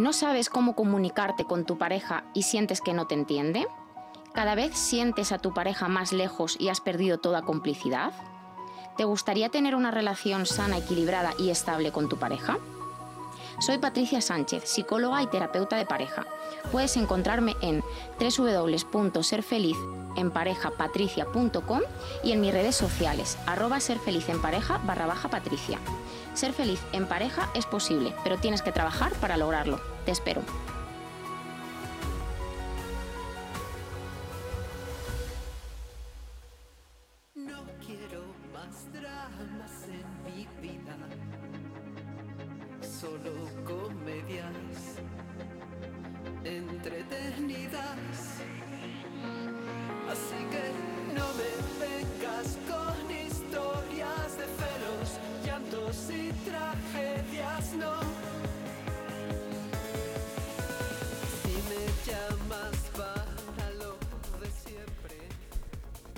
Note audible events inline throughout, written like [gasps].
¿No sabes cómo comunicarte con tu pareja y sientes que no te entiende? ¿Cada vez sientes a tu pareja más lejos y has perdido toda complicidad? ¿Te gustaría tener una relación sana, equilibrada y estable con tu pareja? Soy Patricia Sánchez, psicóloga y terapeuta de pareja. Puedes encontrarme en www.serfelizenparejapatricia.com y en mis redes sociales, arroba serfelizempareja barra baja patricia. Ser feliz en pareja es posible, pero tienes que trabajar para lograrlo. Te espero.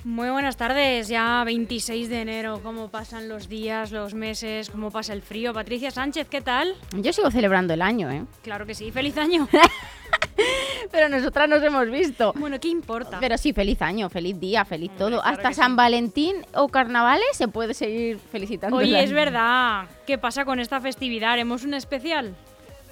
Muy buenas tardes, ya 26 de enero, cómo pasan los días, los meses, cómo pasa el frío. Patricia Sánchez, ¿qué tal? Yo sigo celebrando el año, ¿eh? Claro que sí, feliz año. [laughs] Pero nosotras nos hemos visto. bueno, ¿qué importa? Pero sí, feliz año, feliz día, feliz Hombre, todo. claro Hasta San sí. Valentín o carnavales se puede seguir felicitando. Oye, es verdad, ¿qué pasa con esta festividad? ¿Haremos un especial?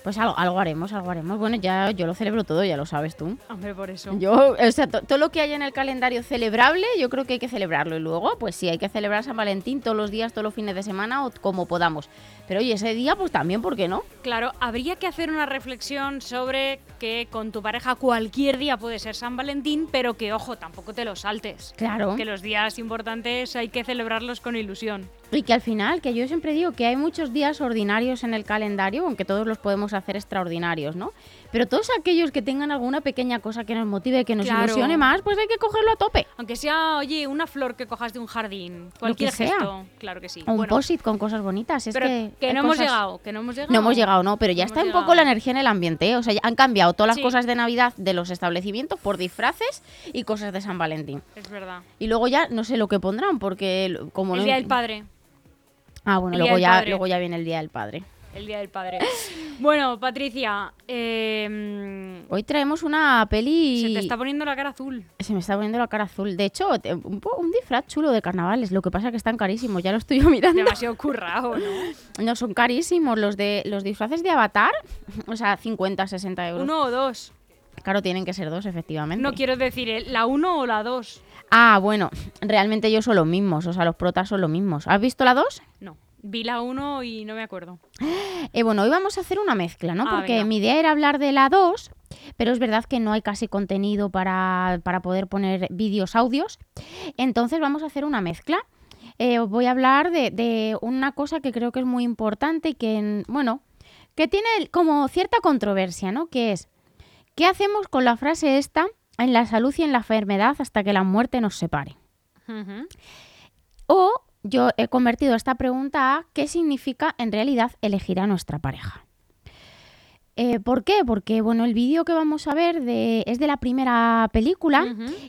Pues algo, algo haremos, algo haremos. Bueno, ya yo lo celebro todo, ya lo sabes tú. Hombre, por eso. Yo, o sea, to- todo lo que haya en el calendario celebrable, yo creo que hay que celebrarlo. Y luego, pues sí, hay que celebrar San Valentín todos los días, todos los fines de semana o como podamos. Pero oye, ese día, pues también, ¿por qué no? Claro, habría que hacer una reflexión sobre que con tu pareja cualquier día puede ser San Valentín, pero que, ojo, tampoco te lo saltes. Claro. Que los días importantes hay que celebrarlos con ilusión. Y que al final, que yo siempre digo que hay muchos días ordinarios en el calendario, aunque todos los podemos hacer extraordinarios, ¿no? Pero todos aquellos que tengan alguna pequeña cosa que nos motive, que nos Claro. ilusione más, pues hay que cogerlo a tope. Aunque sea, oye, una flor que cojas de un jardín, cualquier sea. gesto, claro que sí. O un Bueno, post-it con cosas bonitas. Es pero que, que, no hemos cosas- llegado, que no hemos llegado. No hemos llegado, no, pero ya No está un poco la energía en el ambiente, ¿eh? O sea, ya han cambiado todas las Sí. cosas de Navidad de los establecimientos por disfraces y cosas de San Valentín. Es verdad. Y luego ya no sé lo que pondrán, porque como El no... Día del Padre. Ah, bueno, luego ya, luego ya viene el Día del Padre. El Día del Padre. bueno, Patricia, eh, Hoy traemos una peli... se te está poniendo la cara azul. Se me está poniendo la cara azul. De hecho, un, un disfraz chulo de carnavales. Lo que pasa es que están carísimos. Ya lo estoy yo [laughs] mirando. Demasiado currado, ¿no? No, son carísimos. Los de los disfraces de Avatar, o sea, 50, 60 euros. Uno o dos. Claro, tienen que ser dos, efectivamente. No quiero decir eh, la uno o la dos. Ah, bueno, realmente ellos son los mismos. O sea, los protas son los mismos. ¿Has visto la dos? No. Vi la uno y no me acuerdo. [gasps] Eh, bueno, hoy vamos a hacer una mezcla, ¿no? Ah, Porque venga. mi idea era hablar de la 2, pero es verdad que no hay casi contenido para, para poder poner vídeos, audios. Entonces vamos a hacer una mezcla. Eh, os voy a hablar de, de una cosa que creo que es muy importante y que, en- bueno, que tiene como cierta controversia, ¿no? Que es, ¿qué hacemos con la frase esta en la salud y en la enfermedad hasta que la muerte nos separe? O yo he convertido esta pregunta a ¿qué significa en realidad elegir a nuestra pareja? Eh, ¿Por qué? Porque bueno, el vídeo que vamos a ver de- es de la primera película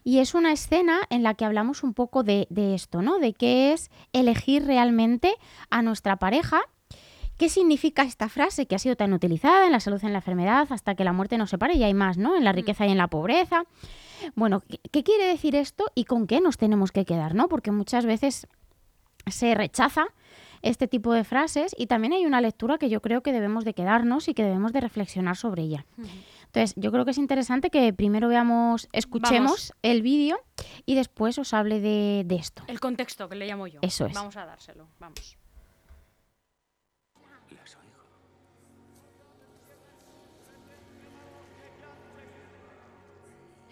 y es una escena en la que hablamos un poco de, de esto, ¿no? De qué es elegir realmente a nuestra pareja. ¿Qué significa esta frase que ha sido tan utilizada en la salud en la enfermedad hasta que la muerte nos separe? Y hay más, ¿no? En la riqueza y en la pobreza. Bueno, ¿qué, quiere decir esto y con qué nos tenemos que quedar, ¿no? Porque muchas veces se rechaza este tipo de frases y también hay una lectura que yo creo que debemos de quedarnos y que debemos de reflexionar sobre ella. Entonces, yo creo que es interesante que primero veamos, escuchemos Vamos. el vídeo y después os hable de, de esto. El contexto que le llamo yo. Eso es. Vamos a dárselo. Vamos.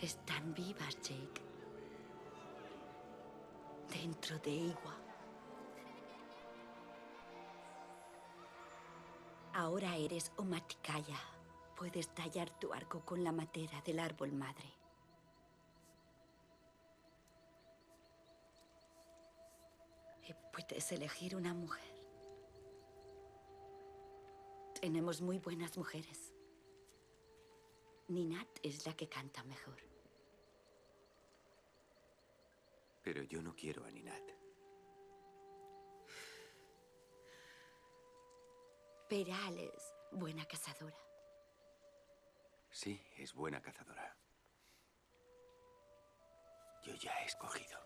Están vivas, Jake. Dentro de Iwa. Ahora eres Omaticaya. Puedes tallar tu arco con la madera del árbol madre. Y puedes elegir una mujer. Tenemos muy buenas mujeres. Ninat es la que canta mejor. Pero yo no quiero a Ninat. Peral es buena cazadora. Sí, es buena cazadora. Yo ya he escogido.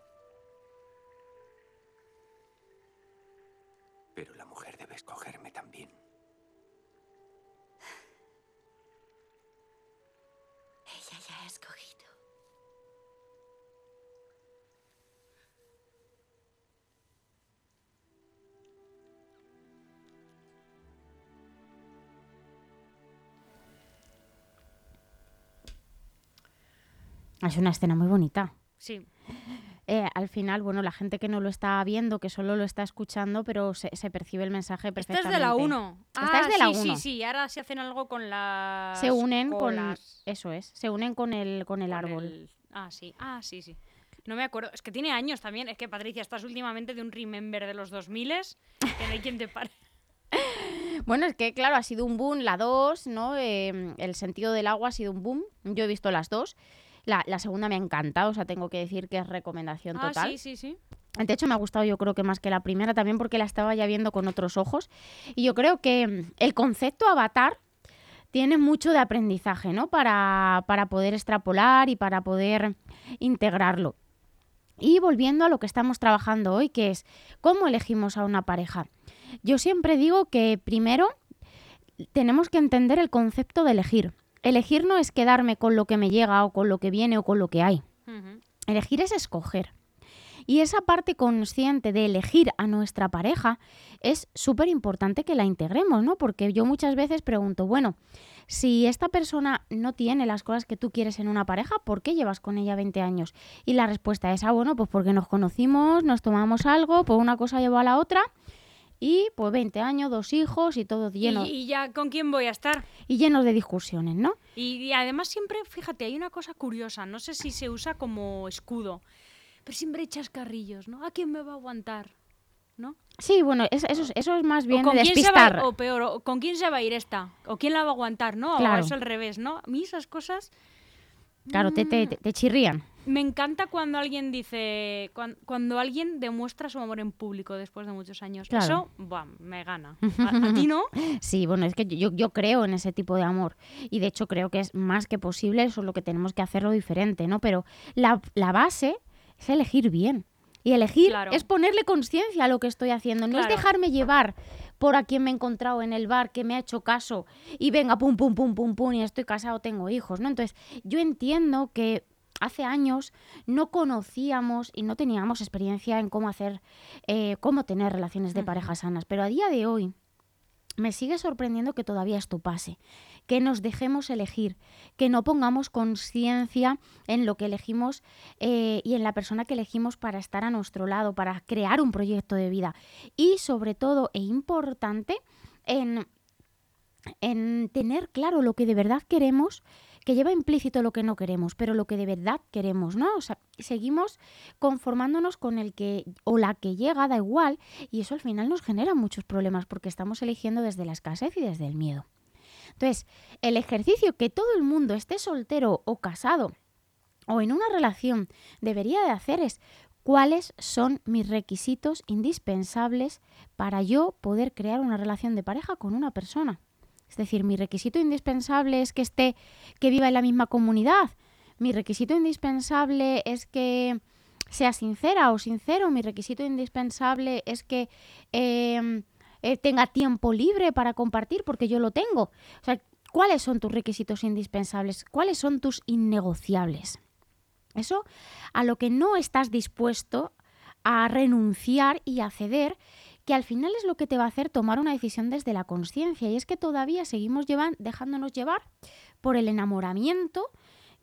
Pero la mujer debe escogerme también. Es una escena muy bonita. Sí. Eh, al final, bueno, la gente que no lo está viendo, que solo lo está escuchando, pero se, se percibe el mensaje Esta perfectamente. es de la 1. Esta es de la sí, 1. Sí, sí, ahora se hacen algo con las Se unen con... colas, Eso es, se unen con el, con el con árbol. el- Ah, sí. Ah, sí, sí. No me acuerdo. Es que tiene años también. Es que, Patricia, estás últimamente de un remember de los 2000 que no hay quien te pare. [laughs] Bueno, es que claro, ha sido un boom la 2, ¿no? Eh, el sentido del agua ha sido un boom. Yo he visto las dos. La, la segunda me ha encantado, o sea, tengo que decir que es recomendación Ah, total. sí, sí, sí. De hecho, me ha gustado yo creo que más que la primera también porque la estaba ya viendo con otros ojos. Y yo creo que mm, el concepto avatar tiene mucho de aprendizaje, ¿no? Para, para poder extrapolar y para poder integrarlo. Y volviendo a lo que estamos trabajando hoy, que es cómo elegimos a una pareja. Yo siempre digo que primero tenemos que entender el concepto de elegir. Elegir no es quedarme con lo que me llega o con lo que viene o con lo que hay. Elegir es escoger. Y esa parte consciente de elegir a nuestra pareja es súper importante que la integremos, ¿no? Porque yo muchas veces pregunto, bueno, si esta persona no tiene las cosas que tú quieres en una pareja, ¿por qué llevas con ella 20 años? Y la respuesta es, ah, bueno, pues porque nos conocimos, nos tomamos algo, pues una cosa llevó a la otra y pues 20 años, dos hijos y todo lleno Y, y ya, ¿con quién voy a estar? y llenos de discusiones, ¿no? Y, y además siempre, fíjate, hay una cosa curiosa, no sé si se usa como escudo, pero siempre echas carrillos, ¿no? ¿A quién me va a aguantar? ¿No? Sí, bueno, es- eso, es- eso es más O bien con quién se despistar. va o peor, o con quién se va a ir esta, o quién la va a aguantar, ¿no? O Claro. es al revés, ¿no? A mí esas cosas Claro, te, Mm. te, te- te chirrían. Me encanta cuando alguien dice, cuan- cuando, alguien demuestra su amor en público después de muchos años. Claro. Eso, buah, me gana. [laughs] ¿A, a ti no? Sí, bueno, es que yo, yo creo en ese tipo de amor y de hecho creo que es más que posible, eso es lo que tenemos que hacerlo diferente, ¿no? Pero la, la base es elegir bien. Y elegir Claro. es ponerle conciencia a lo que estoy haciendo, no Claro. es dejarme llevar por a quien me he encontrado en el bar, que me ha hecho caso y venga, pum, pum, pum, pum, pum, y estoy casado, tengo hijos, ¿no? Entonces, yo entiendo que hace años no conocíamos y no teníamos experiencia en cómo hacer, eh, cómo tener relaciones de pareja sanas, pero a día de hoy me sigue sorprendiendo que todavía esto pase, que nos dejemos elegir, que no pongamos conciencia en lo que elegimos eh, y en la persona que elegimos para estar a nuestro lado, para crear un proyecto de vida. Y sobre todo, e importante, en, en tener claro lo que de verdad queremos, que lleva implícito lo que no queremos, pero lo que de verdad queremos, ¿no? O sea, seguimos conformándonos con el que o la que llega, da igual, y eso al final nos genera muchos problemas porque estamos eligiendo desde la escasez y desde el miedo. Entonces, el ejercicio que todo el mundo esté soltero o casado o en una relación debería de hacer es cuáles son mis requisitos indispensables para yo poder crear una relación de pareja con una persona. Es decir, mi requisito indispensable es que esté, que viva en la misma comunidad. Mi requisito indispensable es que sea sincera o sincero. Mi requisito indispensable es que eh, eh, tenga tiempo libre para compartir, porque yo lo tengo. O sea, ¿cuáles son tus requisitos indispensables? ¿Cuáles son tus innegociables? Eso a lo que no estás dispuesto a renunciar y a ceder, que al final es lo que te va a hacer tomar una decisión desde la conciencia. Y es que todavía seguimos dejándonos llevar por el enamoramiento,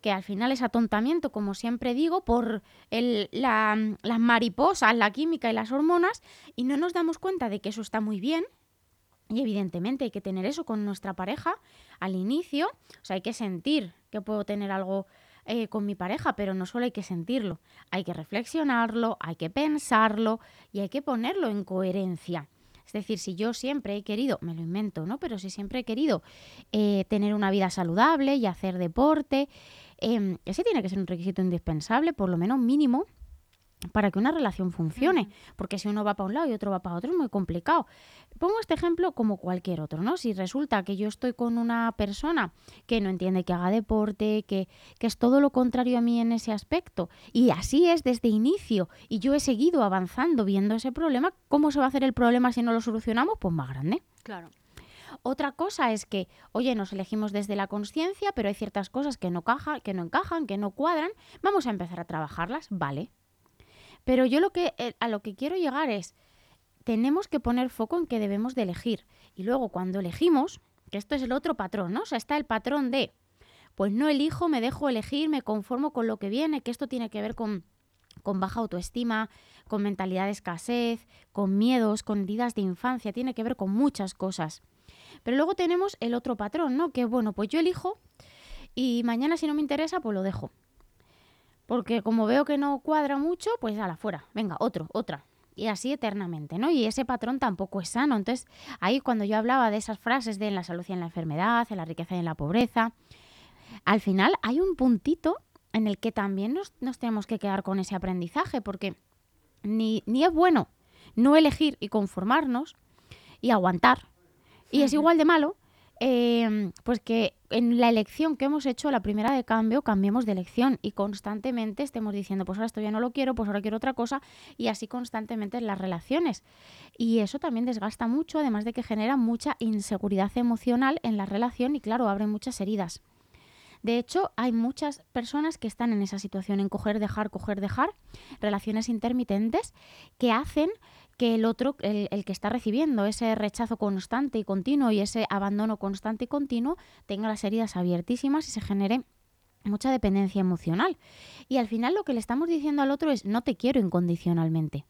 que al final es atontamiento, como siempre digo, por el- la- las mariposas, la química y las hormonas, y no nos damos cuenta de que eso está muy bien. Y evidentemente hay que tener eso con nuestra pareja al inicio. O sea, hay que sentir que puedo tener algo eh, con mi pareja, pero no solo hay que sentirlo, hay que reflexionarlo, hay que pensarlo y hay que ponerlo en coherencia. Es decir, si yo siempre he querido, me lo invento, ¿no? Pero si siempre he querido eh, tener una vida saludable y hacer deporte, eh, ese tiene que ser un requisito indispensable, por lo menos mínimo, para que una relación funcione. Porque si uno va para un lado y otro va para otro es muy complicado. Pongo este ejemplo como cualquier otro, ¿no? Si resulta que yo estoy con una persona que no entiende que haga deporte, que, que es todo lo contrario a mí en ese aspecto, y así es desde inicio, y yo he seguido avanzando viendo ese problema, ¿cómo se va a hacer el problema si no lo solucionamos? Pues más grande. Claro. Otra cosa es que, oye, nos elegimos desde la conciencia, pero hay ciertas cosas que no, caja, que no encajan, que no cuadran, vamos a empezar a trabajarlas, vale. Pero yo lo que, eh, a lo que quiero llegar es, tenemos que poner foco en que debemos de elegir. Y luego cuando elegimos, que esto es el otro patrón, ¿no? O sea, está el patrón de, pues no elijo, me dejo elegir, me conformo con lo que viene, que esto tiene que ver con con baja autoestima, con mentalidad de escasez, con miedos, con heridas de infancia, tiene que ver con muchas cosas. Pero luego tenemos el otro patrón, ¿no? Que bueno, pues yo elijo y mañana si no me interesa, pues lo dejo. Porque como veo que no cuadra mucho, pues a la fuera, venga, otro, otra. Y así eternamente, ¿no? Y ese patrón tampoco es sano. Entonces, ahí cuando yo hablaba de esas frases de en la salud y en la enfermedad, en la riqueza y en la pobreza, al final hay un puntito en el que también nos, nos tenemos que quedar con ese aprendizaje, porque ni, ni es bueno no elegir y conformarnos y aguantar. Y es igual de malo, eh, pues que en la elección que hemos hecho, la primera de cambio, cambiemos de elección y constantemente estemos diciendo, pues ahora esto ya no lo quiero, pues ahora quiero otra cosa, y así constantemente en las relaciones. Y eso también desgasta mucho, además de que genera mucha inseguridad emocional en la relación y claro, abre muchas heridas. De hecho, hay muchas personas que están en esa situación, en coger, dejar, coger, dejar, relaciones intermitentes, que hacen que el otro, el, que está recibiendo ese rechazo constante y continuo y ese abandono constante y continuo, tenga las heridas abiertísimas y se genere mucha dependencia emocional. Y al final lo que le estamos diciendo al otro es, no te quiero incondicionalmente.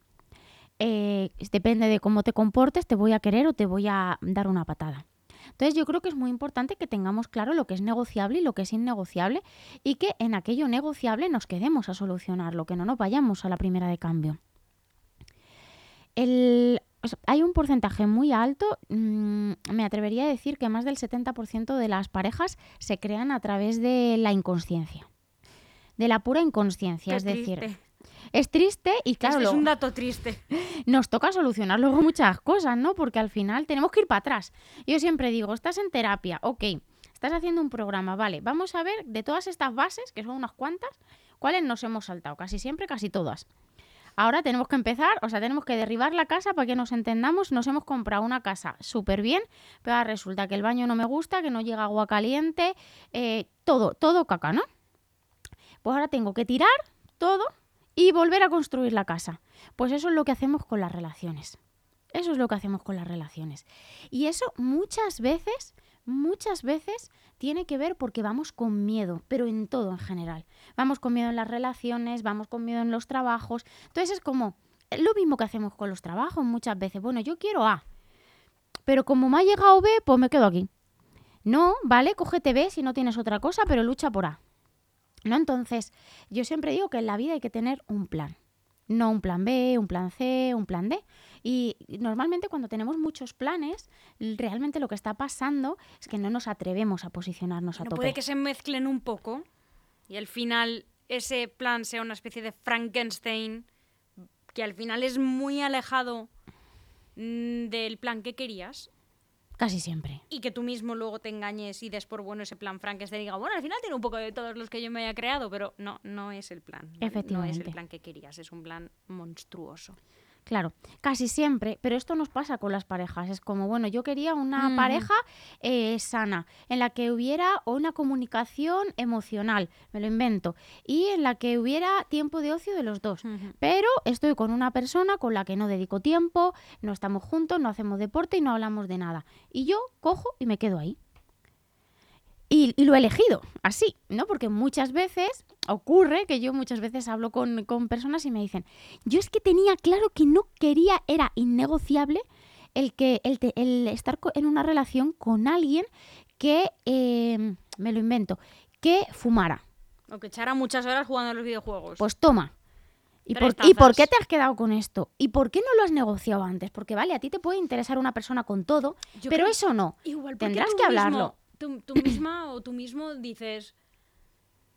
Eh, depende de cómo te comportes, te voy a querer o te voy a dar una patada. Entonces yo creo que es muy importante que tengamos claro lo que es negociable y lo que es innegociable y que en aquello negociable nos quedemos a solucionarlo, que no nos vayamos a la primera de cambio. El, hay un porcentaje muy alto, mmm, me atrevería a decir que más del 70% de las parejas se crean a través de la inconsciencia, de la pura inconsciencia, Qué es decir, triste. es triste y claro, es, es un dato triste. [laughs] nos toca solucionar luego muchas cosas, ¿no? Porque al final tenemos que ir para atrás. Yo siempre digo, estás en terapia, ok, estás haciendo un programa, vale, vamos a ver de todas estas bases, que son unas cuantas, cuáles nos hemos saltado, casi siempre, casi todas. Ahora tenemos que empezar, o sea, tenemos que derribar la casa para que nos entendamos. Nos hemos comprado una casa súper bien, pero ahora resulta que el baño no me gusta, que no llega agua caliente, eh, todo, todo caca, ¿no? Pues ahora tengo que tirar todo y volver a construir la casa. Pues eso es lo que hacemos con las relaciones. Eso es lo que hacemos con las relaciones. Y eso muchas veces, muchas veces tiene que ver porque vamos con miedo, pero en todo en general. Vamos con miedo en las relaciones, vamos con miedo en los trabajos. Entonces es como lo mismo que hacemos con los trabajos muchas veces. Bueno, yo quiero A, pero como me ha llegado B, pues me quedo aquí. No, vale, cógete B si no tienes otra cosa, pero lucha por A. ¿No? Entonces, yo siempre digo que en la vida hay que tener un plan. No un plan B, un plan C, un plan D. Y normalmente cuando tenemos muchos planes, realmente lo que está pasando es que no nos atrevemos a posicionarnos a No tope. puede que se mezclen un poco y al final ese plan sea una especie de Frankenstein que al final es muy alejado mm, del plan que querías Casi siempre. y que tú mismo luego te engañes y des por bueno ese plan Frankenstein y diga, bueno, al final tiene un poco de todos los que yo me haya creado, pero no, no es el plan. ¿vale? No es Efectivamente. el plan que querías, es un plan monstruoso. Claro, casi siempre, pero esto nos pasa con las parejas. Es como, bueno, yo quería una Ujú. pareja eh, sana, en la que hubiera una comunicación emocional, me lo invento, y en la que hubiera tiempo de ocio de los dos. Pero estoy con una persona con la que no dedico tiempo, no estamos juntos, no hacemos deporte y no hablamos de nada. Y yo cojo y me quedo ahí. Y, y lo he elegido así, ¿no? Porque muchas veces ocurre que yo muchas veces hablo con, con personas y me dicen, yo es que tenía claro que no quería, era innegociable el, que, el, te- el estar en una relación con alguien que, eh, me lo invento, que fumara. O que echara muchas horas jugando a los videojuegos. Pues toma. ¿Y por, ¿Y por qué te has quedado con esto? ¿Y por qué no lo has negociado antes? Porque vale, a ti te puede interesar una persona con todo, Yo pero eso no. Igual Tendrás que hablarlo. Tú, tú misma o tú mismo dices,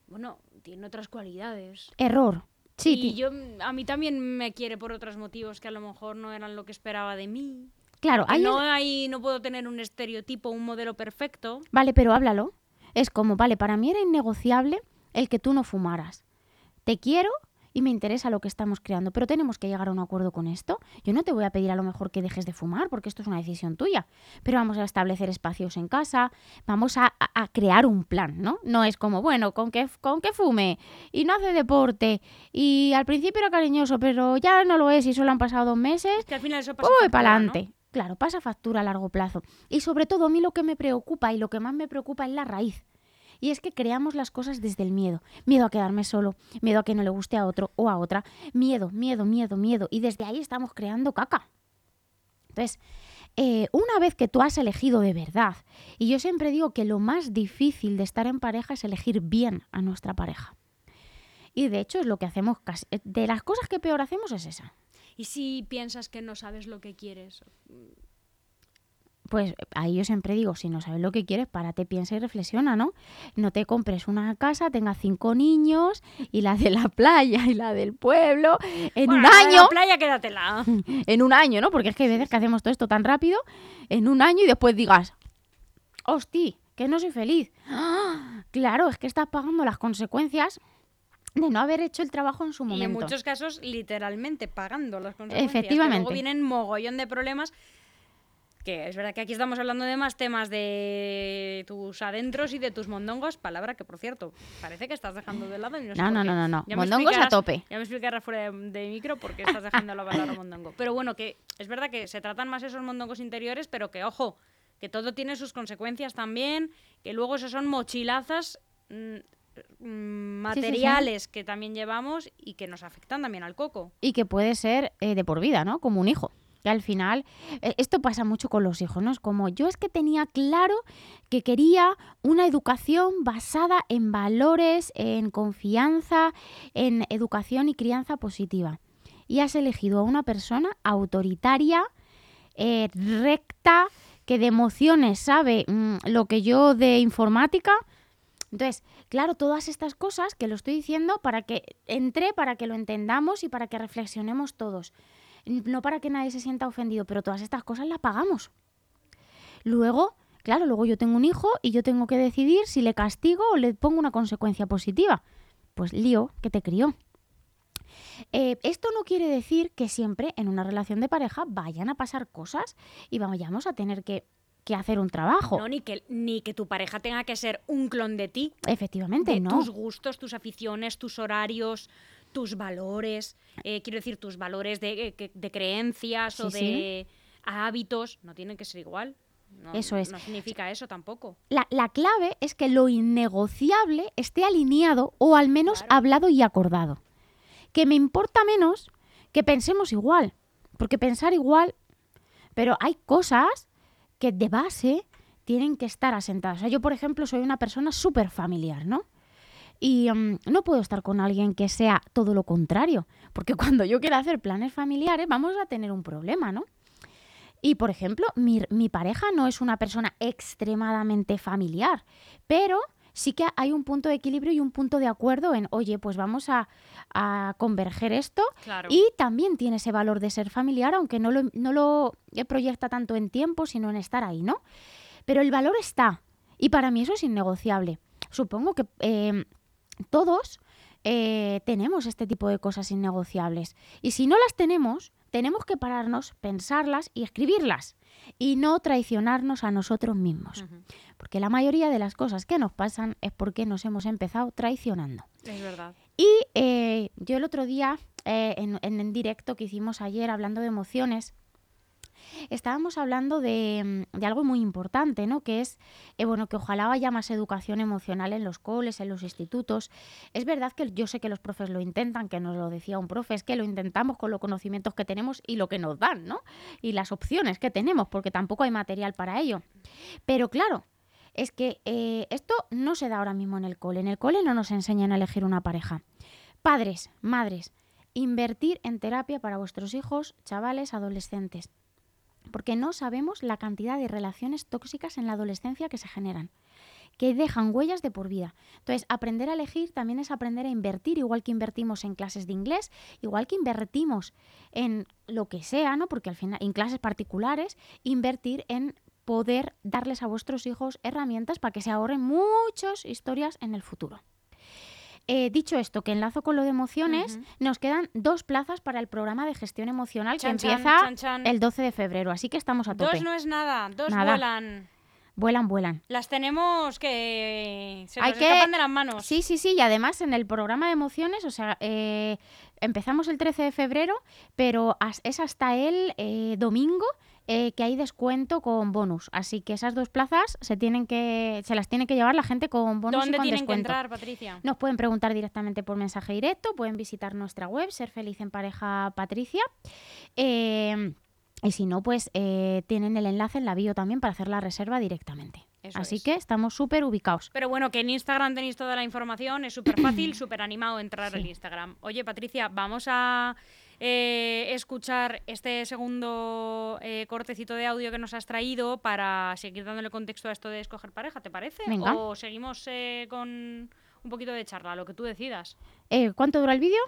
bueno, tiene otras cualidades. Error. Sí, y yo, a mí también me quiere por otros motivos que a lo mejor no eran lo que esperaba de mí. claro, hay no hay, no puedo tener un estereotipo, un modelo perfecto. Vale, pero háblalo. Es como, vale, para mí era innegociable el que tú no fumaras. Te quiero y me interesa lo que estamos creando, pero tenemos que llegar a un acuerdo con esto. Yo no te voy a pedir a lo mejor que dejes de fumar, porque esto es una decisión tuya, pero vamos a establecer espacios en casa, vamos a, a- crear un plan, ¿no? No es como, bueno, con que, con que fume y no hace deporte y al principio era cariñoso, pero ya no lo es y solo han pasado dos meses Es que al final eso pasa. Para ¿no? adelante. Claro, pasa factura a largo plazo. Y sobre todo a mí lo que me preocupa y lo que más me preocupa es la raíz. Y es que creamos las cosas desde el miedo. Miedo a quedarme solo, miedo a que no le guste a otro o a otra. Miedo, miedo, miedo, miedo. Y desde ahí estamos creando caca. Entonces, eh, una vez que tú has elegido de verdad, y yo siempre digo que lo más difícil de estar en pareja es elegir bien a nuestra pareja. Y de hecho es lo que hacemos casi. De las cosas que peor hacemos es esa. Y si piensas que no sabes lo que quieres. Pues ahí yo siempre digo, si no sabes lo que quieres, párate, piensa y reflexiona, ¿no? No te compres una casa, tengas cinco niños y la de la [laughs] playa y la del pueblo en Bueno, un la de año, La playa, quédatela. [laughs] en un año, ¿no? Porque es que hay veces que hacemos todo esto tan rápido, en un año y después digas, hosti, que no soy feliz. ¡Ah! Claro, es que estás pagando las consecuencias de no haber hecho el trabajo en su Y en momento. muchos casos, literalmente pagando las consecuencias. que Efectivamente. luego vienen mogollón de problemas. Que es verdad que aquí estamos hablando de más temas de tus adentros y de tus mondongos, palabra que, por cierto, parece que estás dejando de lado. Y no, sé No, no, no, no, no. Me Mondongos a tope. Ya me explicarás fuera de, de micro por qué estás dejando la palabra [coughs] mondongo. Pero bueno, que es verdad que se tratan más esos mondongos interiores, pero que, ojo, que todo tiene sus consecuencias también, que luego esos son mochilazas mm, mm, materiales que también llevamos y que nos afectan también al coco. y que puede ser eh, de por vida, ¿no? Como un hijo. Que al final, eh, esto pasa mucho con los hijos, ¿no? Es como yo es que tenía claro que quería una educación basada en valores, en confianza, en educación y crianza positiva. Y has elegido a una persona autoritaria, eh, recta, que de emociones sabe mm, lo que yo de informática. Entonces, claro, todas estas cosas que lo estoy diciendo para que entre, para que lo entendamos y para que reflexionemos todos. No para que nadie se sienta ofendido, pero todas estas cosas las pagamos. Luego, claro, luego yo tengo un hijo y yo tengo que decidir si le castigo o le pongo una consecuencia positiva. Pues lío que te crió. Eh, esto no quiere decir que siempre en una relación de pareja vayan a pasar cosas y vayamos a tener que, que hacer un trabajo. No, ni que, ni que tu pareja tenga que ser un clon de ti. Efectivamente, de no. tus gustos, tus aficiones, tus horarios, tus valores, eh, quiero decir, tus valores de, eh, de creencias o Sí, de hábitos, no tienen que ser igual. No, Eso es. No significa eso tampoco. La, la clave es que lo innegociable esté alineado o al menos Claro. hablado y acordado. Que me importa menos que pensemos igual, porque pensar igual, pero hay cosas que de base tienen que estar asentadas. O sea, yo, por ejemplo, soy una persona súper familiar, ¿no? Y mm, no puedo estar con alguien que sea todo lo contrario, porque [laughs] cuando yo quiera hacer planes familiares vamos a tener un problema, ¿no? Y, por ejemplo, mi, mi pareja no es una persona extremadamente familiar, pero sí que hay un punto de equilibrio y un punto de acuerdo en, oye, pues vamos a, a converger esto. Claro. Y también tiene ese valor de ser familiar, aunque no lo, no lo proyecta tanto en tiempo, sino en estar ahí, ¿no? Pero el valor está. Y para mí eso es innegociable. Supongo que eh, todos eh, tenemos este tipo de cosas innegociables. Y si no las tenemos, tenemos que pararnos, pensarlas y escribirlas. Y no traicionarnos a nosotros mismos. Porque la mayoría de las cosas que nos pasan es porque nos hemos empezado traicionando. Es verdad. Y eh, yo el otro día, eh, en, en, en directo que hicimos ayer hablando de emociones, estábamos hablando de, mm, de algo muy importante, ¿no? Que es, eh, bueno, que ojalá haya más educación emocional en los coles, en los institutos. Es verdad que yo sé que los profes lo intentan, que nos lo decía un profe, es que lo intentamos con los conocimientos que tenemos y lo que nos dan, ¿no? Y las opciones que tenemos, porque tampoco hay material para ello. Pero claro, es que eh, esto no se da ahora mismo en el cole. En el cole no nos enseñan a elegir una pareja. Padres, madres, invertir en terapia para vuestros hijos, chavales, adolescentes. Porque no sabemos la cantidad de relaciones tóxicas en la adolescencia que se generan. que dejan huellas de por vida. Entonces, aprender a elegir también es aprender a invertir, igual que invertimos en clases de inglés, igual que invertimos en lo que sea, ¿no? Porque al final, en clases particulares, invertir en poder darles a vuestros hijos herramientas para que se ahorren muchas historias en el futuro. Eh, dicho esto, que enlazo con lo de emociones, nos quedan dos plazas para el programa de gestión emocional Chan, que empieza chan, chan. el 12 de febrero, así que estamos a tope. Dos no es nada, dos Nada. vuelan. Vuelan, vuelan. Las tenemos que se Hay nos que- escapan de las manos. Sí, sí, sí, y además en el programa de emociones, o sea, eh, empezamos el 13 de febrero, pero es hasta el eh, domingo eh, que hay descuento con bonus. Así que esas dos plazas se tienen que se las tiene que llevar la gente con bonus y ¿Dónde con tienen descuento. que entrar, Patricia? Nos pueden preguntar directamente por mensaje directo, pueden visitar nuestra web, Ser Feliz en Pareja Patricia. Eh, y si no, pues eh, tienen el enlace en la bio también para hacer la reserva directamente. Eso Así es. que estamos súper ubicados. Pero bueno, que en Instagram tenéis toda la información, es súper fácil, súper animado entrar Sí. al Instagram. Oye, Patricia, vamos a eh, escuchar este segundo eh, cortecito de audio que nos has traído para seguir dándole contexto a esto de escoger pareja, ¿te parece? Venga. O seguimos eh, con un poquito de charla, lo que tú decidas. Eh, ¿Cuánto dura el vídeo?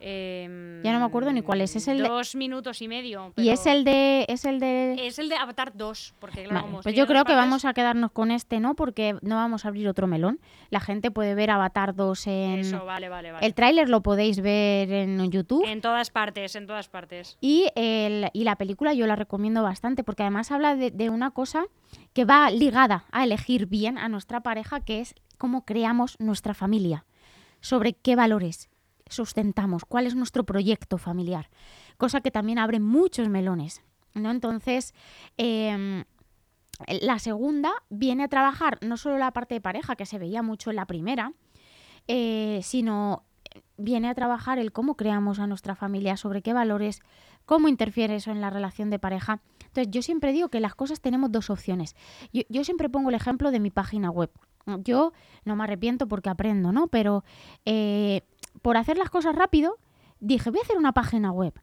Em, Ya no me acuerdo ni cuál es, es el de- Dos minutos y medio. Y es el de... Es el de... Es el de Avatar 2, porque claro, Vale, pues yo creo que partes- vamos a quedarnos con este, ¿no? Porque no vamos a abrir otro melón. La gente puede ver Avatar 2 en... Eso, vale, vale, vale. El tráiler lo podéis ver en YouTube. En todas partes, en todas partes. Y, el- y la película yo la recomiendo bastante porque además habla de, de una cosa que va ligada a elegir bien a nuestra pareja, que es cómo creamos nuestra familia, sobre qué valores sustentamos, cuál es nuestro proyecto familiar, cosa que también abre muchos melones. ¿no? Entonces, em, la segunda viene a trabajar no solo la parte de pareja, que se veía mucho en la primera, eh, sino viene a trabajar el cómo creamos a nuestra familia, sobre qué valores, cómo interfiere eso en la relación de pareja. Entonces, yo siempre digo que las cosas tenemos dos opciones. Yo siempre pongo el ejemplo de mi página web. Yo no me arrepiento porque aprendo, ¿no? Pero eh, por hacer las cosas rápido, dije, voy a hacer una página web.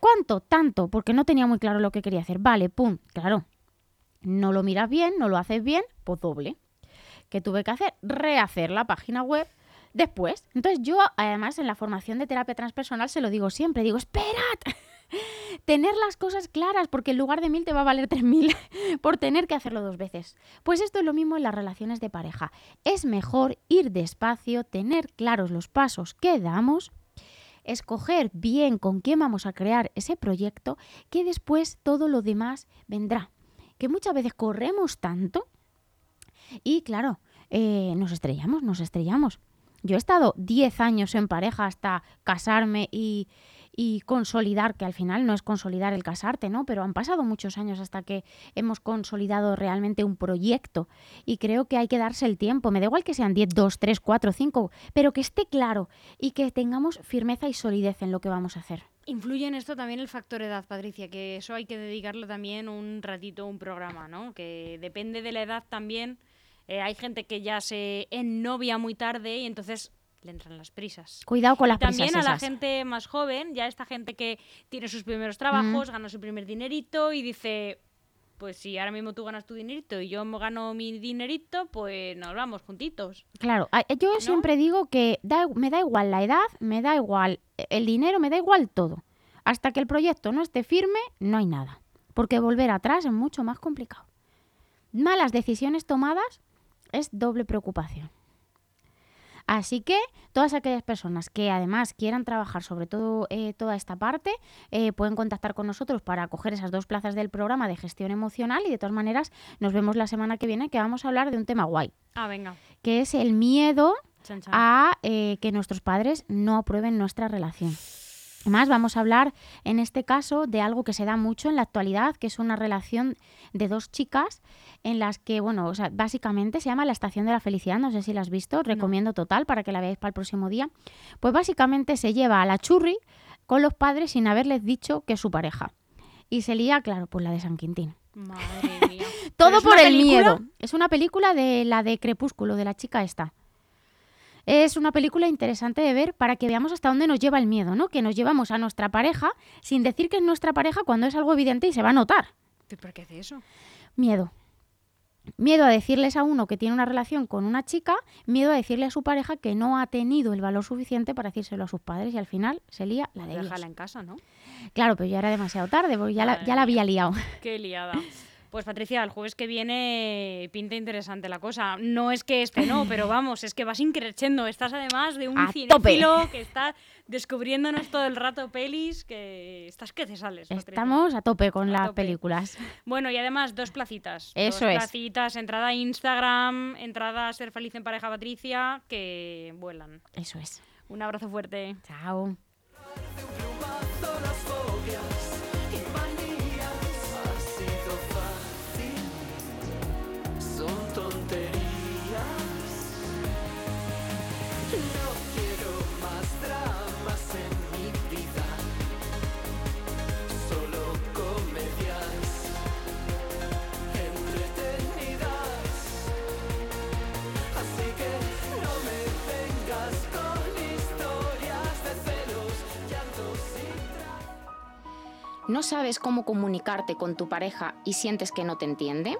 ¿Cuánto? Tanto, porque no tenía muy claro lo que quería hacer. Vale, pum, claro. No lo miras bien, no lo haces bien, pues doble. ¿Qué tuve que hacer? Rehacer la página web después. Entonces yo, además, en la formación de terapia transpersonal se lo digo siempre. Digo, esperad, [laughs] tener las cosas claras, porque en lugar de mil te va a valer tres mil [laughs] por tener que hacerlo dos veces. Pues esto es lo mismo en las relaciones de pareja. Es mejor ir despacio, tener claros los pasos que damos, escoger bien con quién vamos a crear ese proyecto, que después todo lo demás vendrá. Que muchas veces corremos tanto y claro, eh, nos estrellamos, nos estrellamos. Yo he estado 10 años en pareja hasta casarme y, y consolidar, que al final no es consolidar el casarte, ¿no? Pero han pasado muchos años hasta que hemos consolidado realmente un proyecto y creo que hay que darse el tiempo. Me da igual que sean 10, 2, 3, 4, 5, pero que esté claro y que tengamos firmeza y solidez en lo que vamos a hacer. Influye en esto también el factor edad, Patricia, que eso hay que dedicarle también un ratito, un programa, ¿no? Que depende de la edad también. Eh, hay gente que ya se ennovia muy tarde y entonces le entran las prisas. Cuidado con las también prisas a la gente más joven, ya esta gente que tiene sus primeros trabajos, gana su primer dinerito y dice, pues si ahora mismo tú ganas tu dinerito y yo me gano mi dinerito, pues nos vamos juntitos. Claro, a- yo siempre digo que da- me da igual la edad, me da igual el dinero, me da igual todo. Hasta que el proyecto no esté firme, no hay nada. Porque volver atrás es mucho más complicado. Malas decisiones tomadas es doble preocupación. Así que todas aquellas personas que además quieran trabajar sobre todo eh, toda esta parte, eh, pueden contactar con nosotros para coger esas dos plazas del programa de gestión emocional y de todas maneras nos vemos la semana que viene que vamos a hablar de un tema guay, Ah, venga. que es el miedo a eh, que nuestros padres no aprueben nuestra relación. Además, vamos a hablar en este caso de algo que se da mucho en la actualidad, que es una relación de dos chicas en las que, bueno, o sea, básicamente se llama La Estación de la Felicidad, no sé si la has visto, recomiendo total para que la veáis para el próximo día. Pues básicamente se lleva a la churri con los padres sin haberles dicho que es su pareja. Y se lía, claro, pues la de San Quintín. Madre mía. [laughs] ¿Pero Todo por el película? miedo. Es una película de la de Crepúsculo, de la chica esta. Es una película interesante de ver para que veamos hasta dónde nos lleva el miedo, ¿no? Que nos llevamos a nuestra pareja sin decir que es nuestra pareja cuando es algo evidente y se va a notar. ¿Pero ¿Por qué hace eso? Miedo. Miedo a decirles a uno que tiene una relación con una chica, miedo a decirle a su pareja que no ha tenido el valor suficiente para decírselo a sus padres y al final se lía la de. Déjala en casa, ¿no? Claro, pero ya era demasiado tarde, porque ya la, ya la había liado. Qué liada. Pues Patricia, el jueves que viene pinta interesante la cosa. No es que este no, pero [laughs] vamos, es que vas increchendo. Estás además de un cinéfilo que está descubriéndonos todo el rato pelis, que estás que te sales. Patricia. Estamos a tope con A las tope. películas. Bueno, y además dos placitas. Eso dos es. placitas, entrada a Instagram, entrada a Ser Feliz en Pareja Patricia, que vuelan. Eso es. Un abrazo fuerte. Chao. ¿No sabes cómo comunicarte con tu pareja y sientes que no te entiende?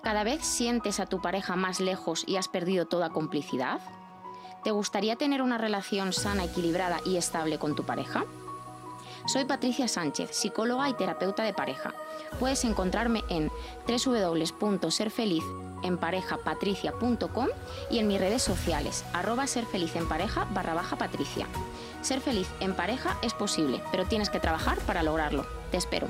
¿Cada vez sientes a tu pareja más lejos y has perdido toda complicidad? ¿Te gustaría tener una relación sana, equilibrada y estable con tu pareja? Soy Patricia Sánchez, psicóloga y terapeuta de pareja. Puedes encontrarme en www.serfelizenparejapatricia.com y en mis redes sociales, arroba serfelizenempareja barra baja patricia. Ser feliz en pareja es posible, pero tienes que trabajar para lograrlo. Te espero.